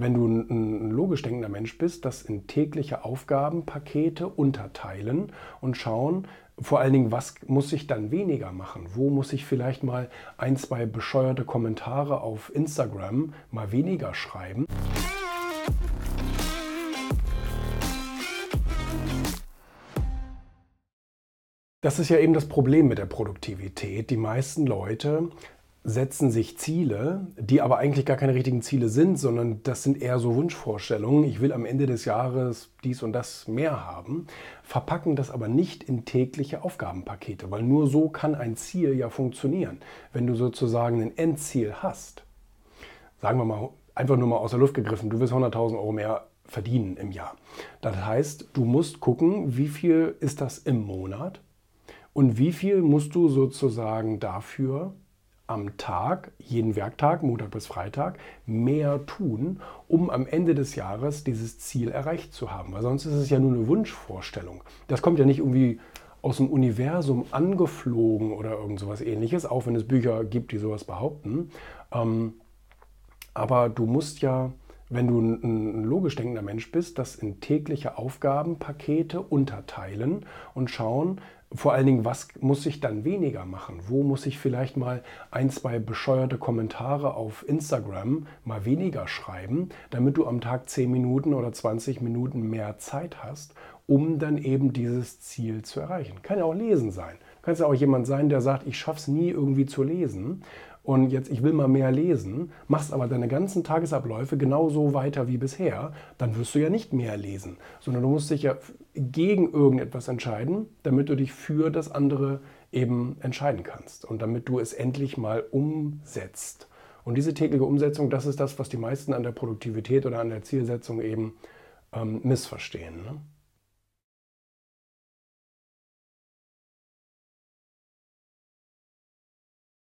wenn du ein logisch denkender Mensch bist, das in tägliche Aufgabenpakete unterteilen und schauen, vor allen Dingen, was muss ich dann weniger machen? Wo muss ich vielleicht mal ein, zwei bescheuerte Kommentare auf Instagram mal weniger schreiben? Das ist ja eben das Problem mit der Produktivität. Die meisten Leute setzen sich Ziele, die aber eigentlich gar keine richtigen Ziele sind, sondern das sind eher so Wunschvorstellungen. Ich will am Ende des Jahres dies und das mehr haben, verpacken das aber nicht in tägliche Aufgabenpakete, weil nur so kann ein Ziel ja funktionieren. Wenn du sozusagen ein Endziel hast, sagen wir mal einfach nur mal aus der Luft gegriffen, du willst 100.000 Euro mehr verdienen im Jahr. Das heißt, du musst gucken, wie viel ist das im Monat und wie viel musst du sozusagen dafür am Tag, jeden Werktag, Montag bis Freitag, mehr tun, um am Ende des Jahres dieses Ziel erreicht zu haben. Weil sonst ist es ja nur eine Wunschvorstellung. Das kommt ja nicht irgendwie aus dem Universum angeflogen oder irgend sowas ähnliches, auch wenn es Bücher gibt, die sowas behaupten. Ähm, aber du musst ja, wenn du ein, logisch denkender Mensch bist, das in tägliche Aufgabenpakete unterteilen und schauen, vor allen Dingen, was muss ich dann weniger machen? Wo muss ich vielleicht mal ein, zwei bescheuerte Kommentare auf Instagram mal weniger schreiben, damit du am Tag 10 Minuten oder 20 Minuten mehr Zeit hast, um dann eben dieses Ziel zu erreichen? Kann ja auch lesen sein. Du kannst ja auch jemand sein, der sagt, ich schaffe es nie irgendwie zu lesen und jetzt ich will mal mehr lesen, machst aber deine ganzen Tagesabläufe genauso weiter wie bisher, dann wirst du ja nicht mehr lesen, sondern du musst dich ja gegen irgendetwas entscheiden, damit du dich für das andere eben entscheiden kannst und damit du es endlich mal umsetzt. Und diese tägliche Umsetzung, das ist das, was die meisten an der Produktivität oder an der Zielsetzung eben ähm, missverstehen. Ne?